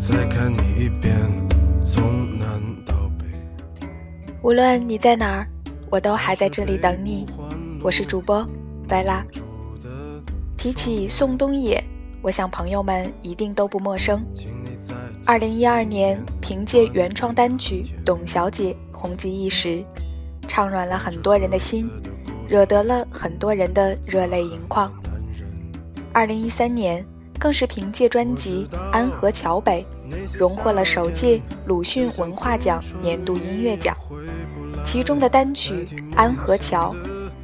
再看你一遍，从南到北。无论你在哪儿，我都还在这里等你。我是主播白拉。提起宋冬野，我想朋友们一定都不陌生。二零一二年，凭借原创单曲《董小姐》红极一时，唱软了很多人的心，惹得了很多人的热泪盈眶。二零一三年，更是凭借专辑《安河桥北》。荣获了首届鲁迅文化奖年度音乐奖，其中的单曲《安河桥》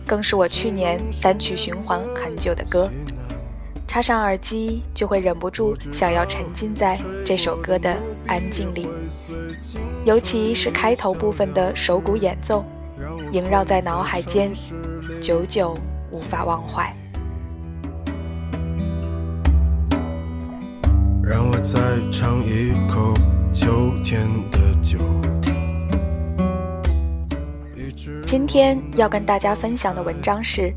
更是我去年单曲循环很久的歌，插上耳机就会忍不住想要沉浸在这首歌的安静里，尤其是开头部分的手鼓演奏，萦绕在脑海间，久久无法忘怀。让我再尝一口秋天的酒。今天要跟大家分享的文章是：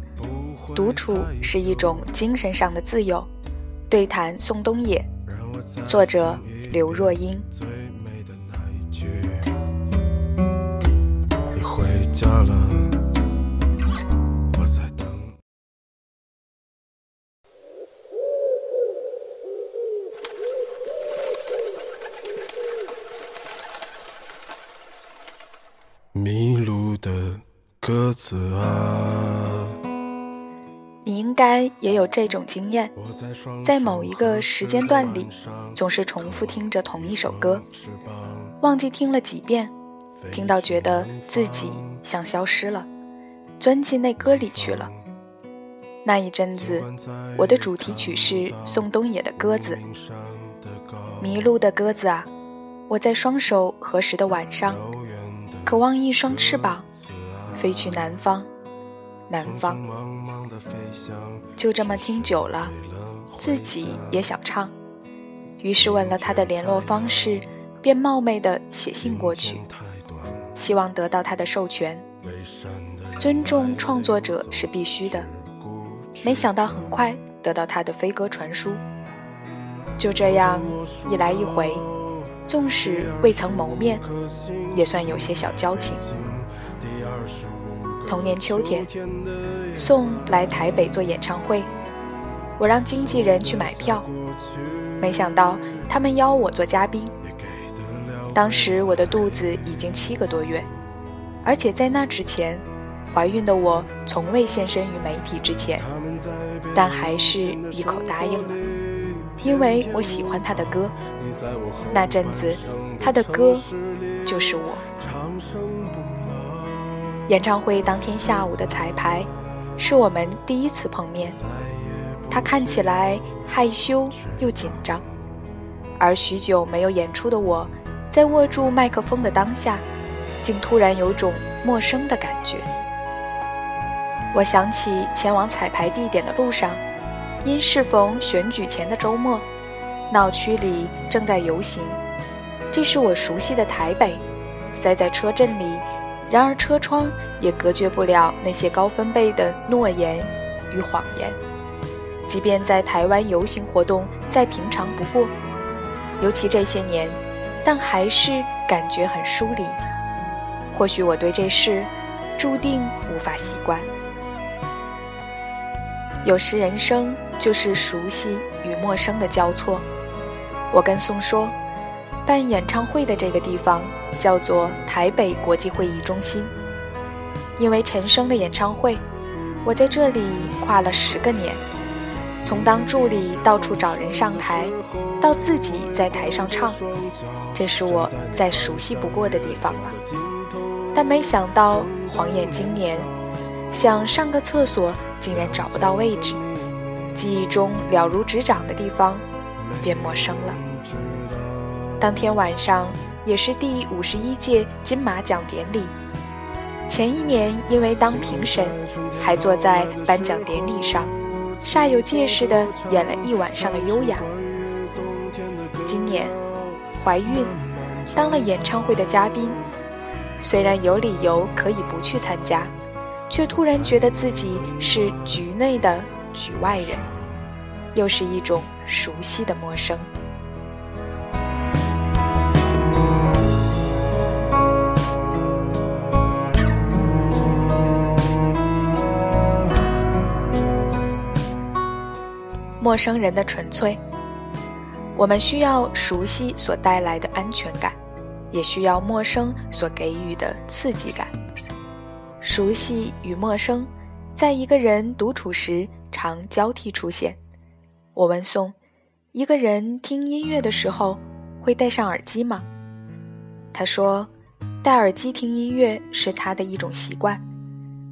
独处是一种精神上的自由。对谈宋冬野，作者刘若英。你回家了。子啊，你应该也有这种经验，在某一个时间段里，总是重复听着同一首歌，忘记听了几遍，听到觉得自己像消失了，钻进那歌里去了。那一阵子，我的主题曲是宋冬野的《鸽子》，迷路的鸽子啊，我在双手合十的晚上。渴望一双翅膀，飞去南方，南方。就这么听久了，自己也想唱，于是问了他的联络方式，便冒昧的写信过去，希望得到他的授权。尊重创作者是必须的，没想到很快得到他的飞鸽传书。就这样一来一回。纵使未曾谋面，也算有些小交情。同年秋天，宋来台北做演唱会，我让经纪人去买票，没想到他们邀我做嘉宾。当时我的肚子已经七个多月，而且在那之前，怀孕的我从未现身于媒体之前，但还是一口答应了。因为我喜欢他的歌，那阵子他的歌就是我。演唱会当天下午的彩排，是我们第一次碰面。他看起来害羞又紧张，而许久没有演出的我，在握住麦克风的当下，竟突然有种陌生的感觉。我想起前往彩排地点的路上。因适逢选举前的周末，闹区里正在游行。这是我熟悉的台北，塞在车阵里，然而车窗也隔绝不了那些高分贝的诺言与谎言。即便在台湾游行活动再平常不过，尤其这些年，但还是感觉很疏离。或许我对这事注定无法习惯。有时人生。就是熟悉与陌生的交错。我跟宋说，办演唱会的这个地方叫做台北国际会议中心。因为陈升的演唱会，我在这里跨了十个年，从当助理到处找人上台，到自己在台上唱，这是我再熟悉不过的地方了。但没想到黄眼今年想上个厕所，竟然找不到位置。记忆中了如指掌的地方，变陌生了。当天晚上也是第五十一届金马奖典礼。前一年因为当评审，还坐在颁奖典礼上，煞有介事的演了一晚上的优雅。今年怀孕，当了演唱会的嘉宾，虽然有理由可以不去参加，却突然觉得自己是局内的。局外人，又是一种熟悉的陌生。陌生人的纯粹。我们需要熟悉所带来的安全感，也需要陌生所给予的刺激感。熟悉与陌生，在一个人独处时常交替出现。我问宋：“一个人听音乐的时候会戴上耳机吗？”他说：“戴耳机听音乐是他的一种习惯，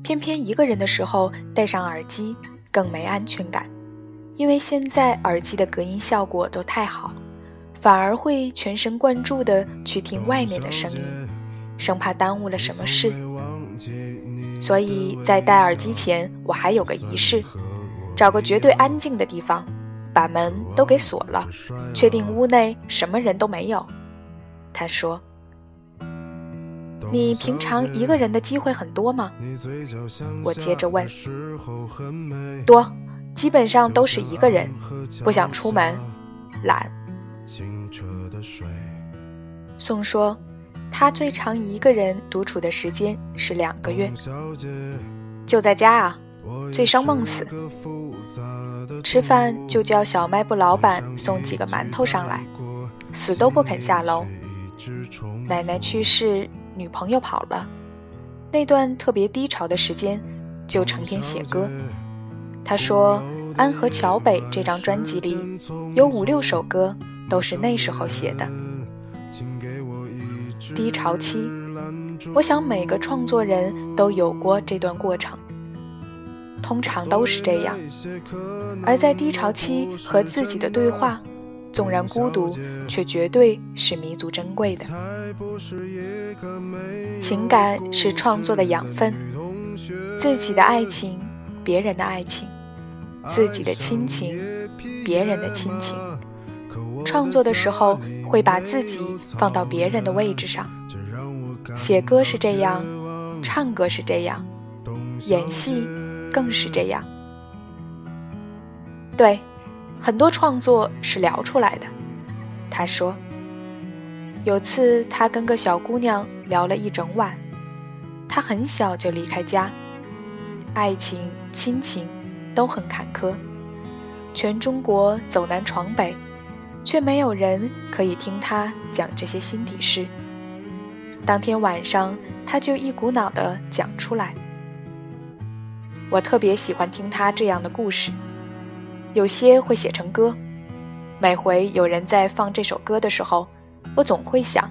偏偏一个人的时候戴上耳机更没安全感。”因为现在耳机的隔音效果都太好，反而会全神贯注地去听外面的声音，生怕耽误了什么事。所以在戴耳机前，我还有个仪式：找个绝对安静的地方，把门都给锁了，确定屋内什么人都没有。他说：“你平常一个人的机会很多吗？”我接着问：“多。”基本上都是一个人，不想出门，懒。宋说，他最长一个人独处的时间是两个月，就在家啊，醉生梦死。吃饭就叫小卖部老板送几个馒头上来，死都不肯下楼。奶奶去世，女朋友跑了，那段特别低潮的时间，就成天写歌。他说，《安河桥北》这张专辑里有五六首歌都是那时候写的。低潮期，我想每个创作人都有过这段过程，通常都是这样。而在低潮期和自己的对话，纵然孤独，却绝对是弥足珍贵的。情感是创作的养分，自己的爱情，别人的爱情。自己的亲情，别人的亲情，创作的时候会把自己放到别人的位置上。写歌是这样，唱歌是这样，演戏更是这样。对，很多创作是聊出来的。他说，有次他跟个小姑娘聊了一整晚，他很小就离开家，爱情，亲情。都很坎坷，全中国走南闯北，却没有人可以听他讲这些心底事。当天晚上，他就一股脑的讲出来。我特别喜欢听他这样的故事，有些会写成歌。每回有人在放这首歌的时候，我总会想，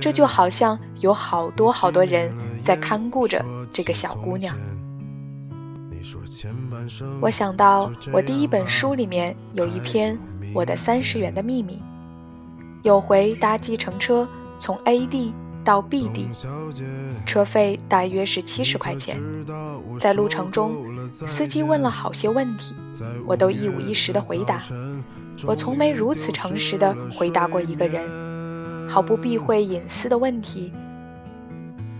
这就好像有好多好多人在看顾着这个小姑娘。我想到，我第一本书里面有一篇《我的三十元的秘密》。有回搭计程车从 A 地到 B 地，车费大约是七十块钱。在路程中，司机问了好些问题，我都一五一十的回答。我从没如此诚实的回答过一个人，毫不避讳隐私的问题。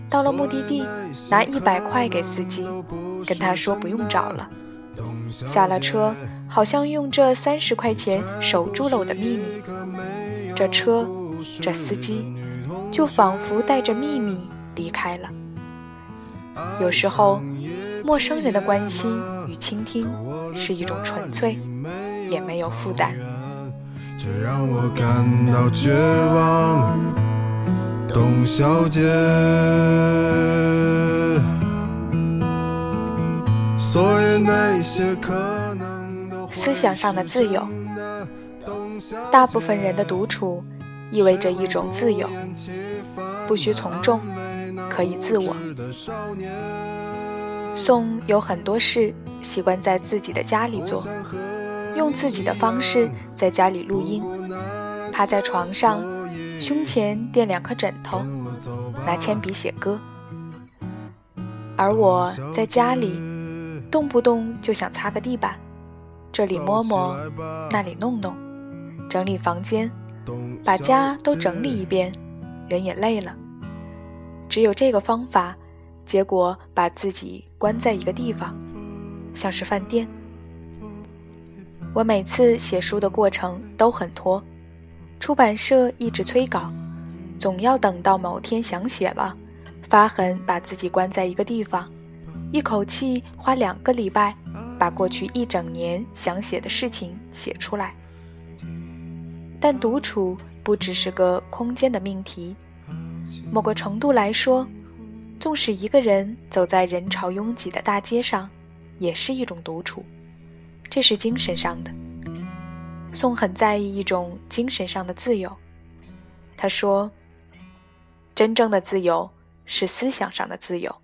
到了目的地，拿一百块给司机，跟他说不用找了。下了车，好像用这三十块钱守住了我的秘密。这车，这司机，就仿佛带着秘密离开了。有时候，陌生人的关心与倾听是一种纯粹，也没有负担。这让我感到绝望。董小姐，思想上的自由，大部分人的独处意味着一种自由，不需从众，可以自我。宋有很多事习惯在自己的家里做，用自己的方式在家里录音，趴在床上。胸前垫两颗枕头，拿铅笔写歌。而我在家里，动不动就想擦个地板，这里摸摸，那里弄弄，整理房间，把家都整理一遍，人也累了。只有这个方法，结果把自己关在一个地方，像是饭店。我每次写书的过程都很拖。出版社一直催稿，总要等到某天想写了，发狠把自己关在一个地方，一口气花两个礼拜，把过去一整年想写的事情写出来。但独处不只是个空间的命题，某个程度来说，纵使一个人走在人潮拥挤的大街上，也是一种独处。这是精神上的。宋很在意一种精神上的自由。他说：“真正的自由是思想上的自由。”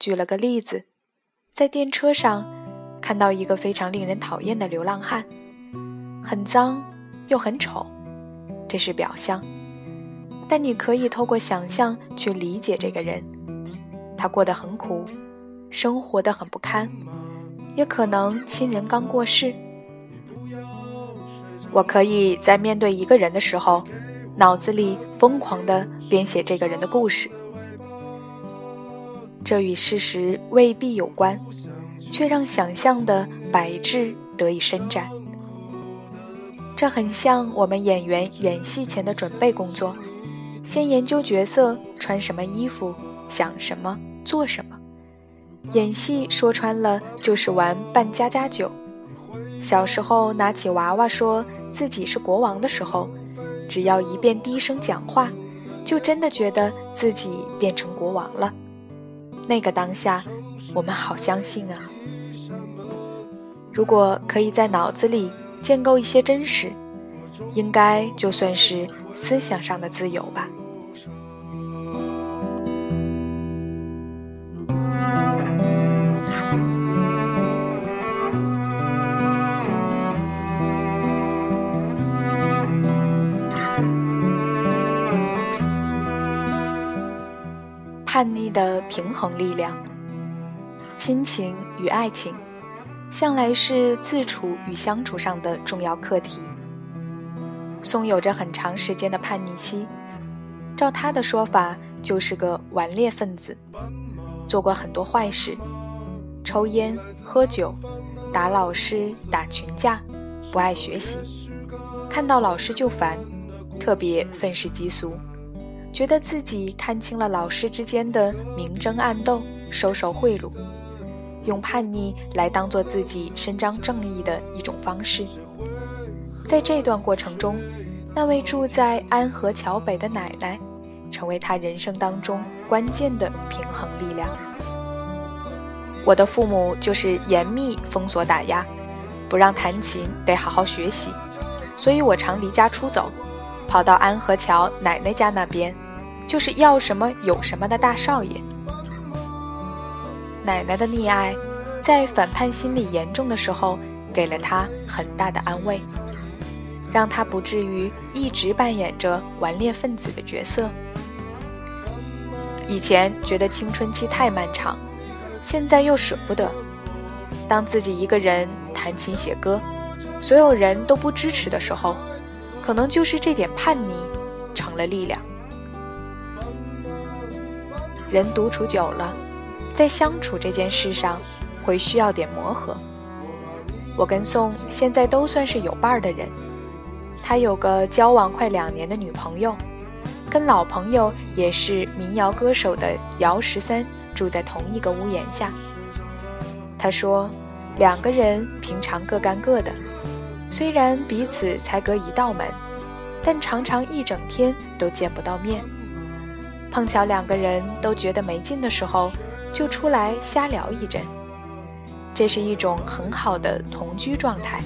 举了个例子，在电车上看到一个非常令人讨厌的流浪汉，很脏又很丑，这是表象。但你可以透过想象去理解这个人，他过得很苦，生活的很不堪，也可能亲人刚过世。我可以在面对一个人的时候，脑子里疯狂地编写这个人的故事。这与事实未必有关，却让想象的摆质得以伸展。这很像我们演员演戏前的准备工作，先研究角色穿什么衣服、想什么、做什么。演戏说穿了就是玩扮家家酒。小时候拿起娃娃说。自己是国王的时候，只要一遍低声讲话，就真的觉得自己变成国王了。那个当下，我们好相信啊！如果可以在脑子里建构一些真实，应该就算是思想上的自由吧。叛逆的平衡力量，亲情与爱情，向来是自处与相处上的重要课题。宋有着很长时间的叛逆期，照他的说法，就是个顽劣分子，做过很多坏事，抽烟、喝酒、打老师、打群架，不爱学习，看到老师就烦，特别愤世嫉俗。觉得自己看清了老师之间的明争暗斗、收受贿赂，用叛逆来当做自己伸张正义的一种方式。在这段过程中，那位住在安河桥北的奶奶，成为他人生当中关键的平衡力量。我的父母就是严密封锁打压，不让弹琴，得好好学习，所以我常离家出走。跑到安河桥奶奶家那边，就是要什么有什么的大少爷。奶奶的溺爱，在反叛心理严重的时候，给了他很大的安慰，让他不至于一直扮演着顽劣分子的角色。以前觉得青春期太漫长，现在又舍不得。当自己一个人弹琴写歌，所有人都不支持的时候。可能就是这点叛逆，成了力量。人独处久了，在相处这件事上，会需要点磨合。我跟宋现在都算是有伴儿的人。他有个交往快两年的女朋友，跟老朋友也是民谣歌手的姚十三住在同一个屋檐下。他说，两个人平常各干各的。虽然彼此才隔一道门，但常常一整天都见不到面。碰巧两个人都觉得没劲的时候，就出来瞎聊一阵。这是一种很好的同居状态。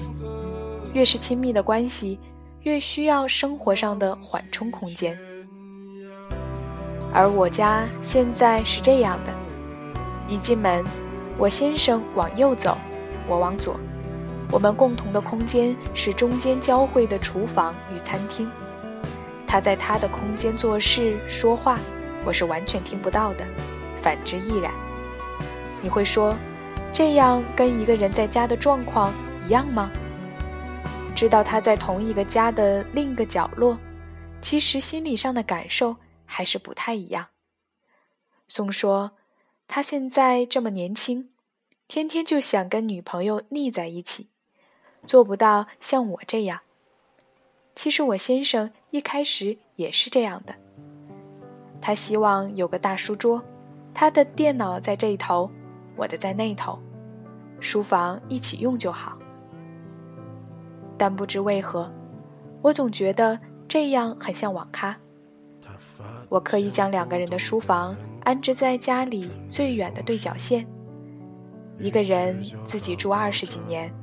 越是亲密的关系，越需要生活上的缓冲空间。而我家现在是这样的：一进门，我先生往右走，我往左。我们共同的空间是中间交汇的厨房与餐厅，他在他的空间做事说话，我是完全听不到的，反之亦然。你会说，这样跟一个人在家的状况一样吗？知道他在同一个家的另一个角落，其实心理上的感受还是不太一样。宋说，他现在这么年轻，天天就想跟女朋友腻在一起。做不到像我这样。其实我先生一开始也是这样的。他希望有个大书桌，他的电脑在这一头，我的在那头，书房一起用就好。但不知为何，我总觉得这样很像网咖。我刻意将两个人的书房安置在家里最远的对角线。一个人自己住二十几年，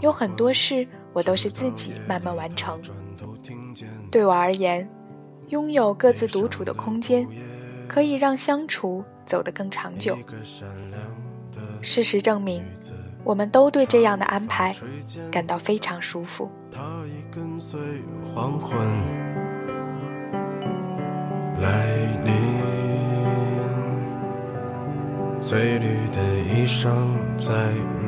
有很多事我都是自己慢慢完成。对我而言，拥有各自独处的空间，可以让相处走得更长久。事实证明，我们都对这样的安排感到非常舒服。来临。翠绿的衣裳在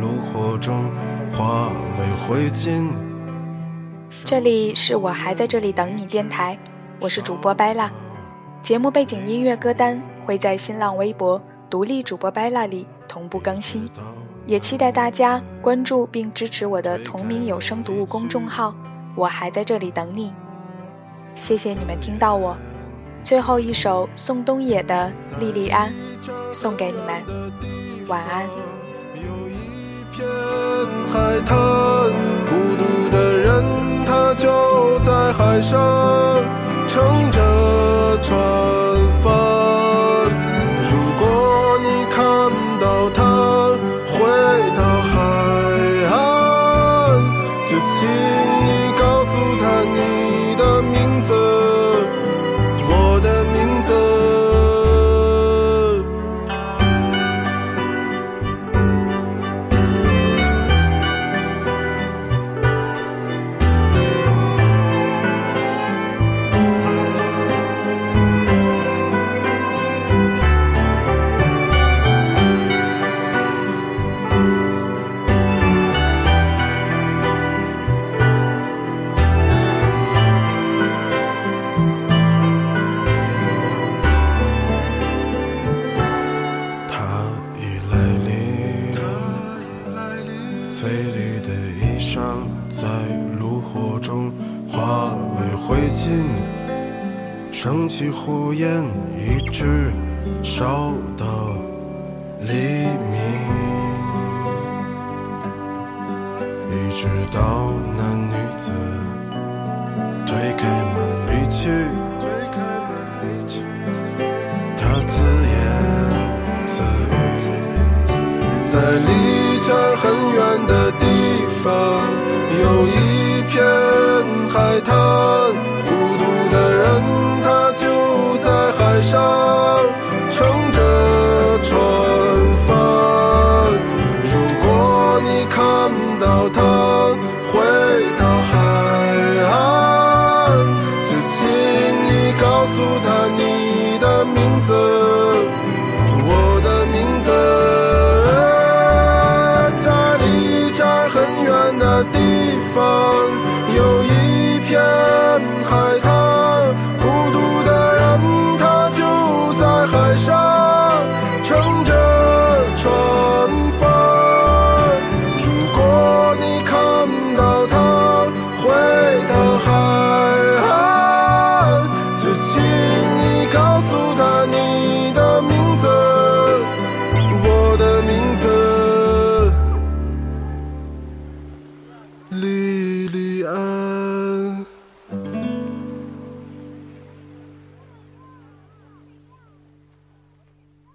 炉火中化为灰烬。这里是我还在这里等你电台，我是主播白拉。节目背景音乐歌单会在新浪微博独立主播白拉里同步更新，也期待大家关注并支持我的同名有声读物公众号。我还在这里等你，谢谢你们听到我。最后一首宋冬野的《莉莉安》，送给你们，晚安。有一片海滩，孤独的人他就在海上，乘着船帆。如果你看到他回到火焰，一直烧到黎明，一直到那女子推开门离去。推开门离去，她自言自语，在离这儿很远的地方。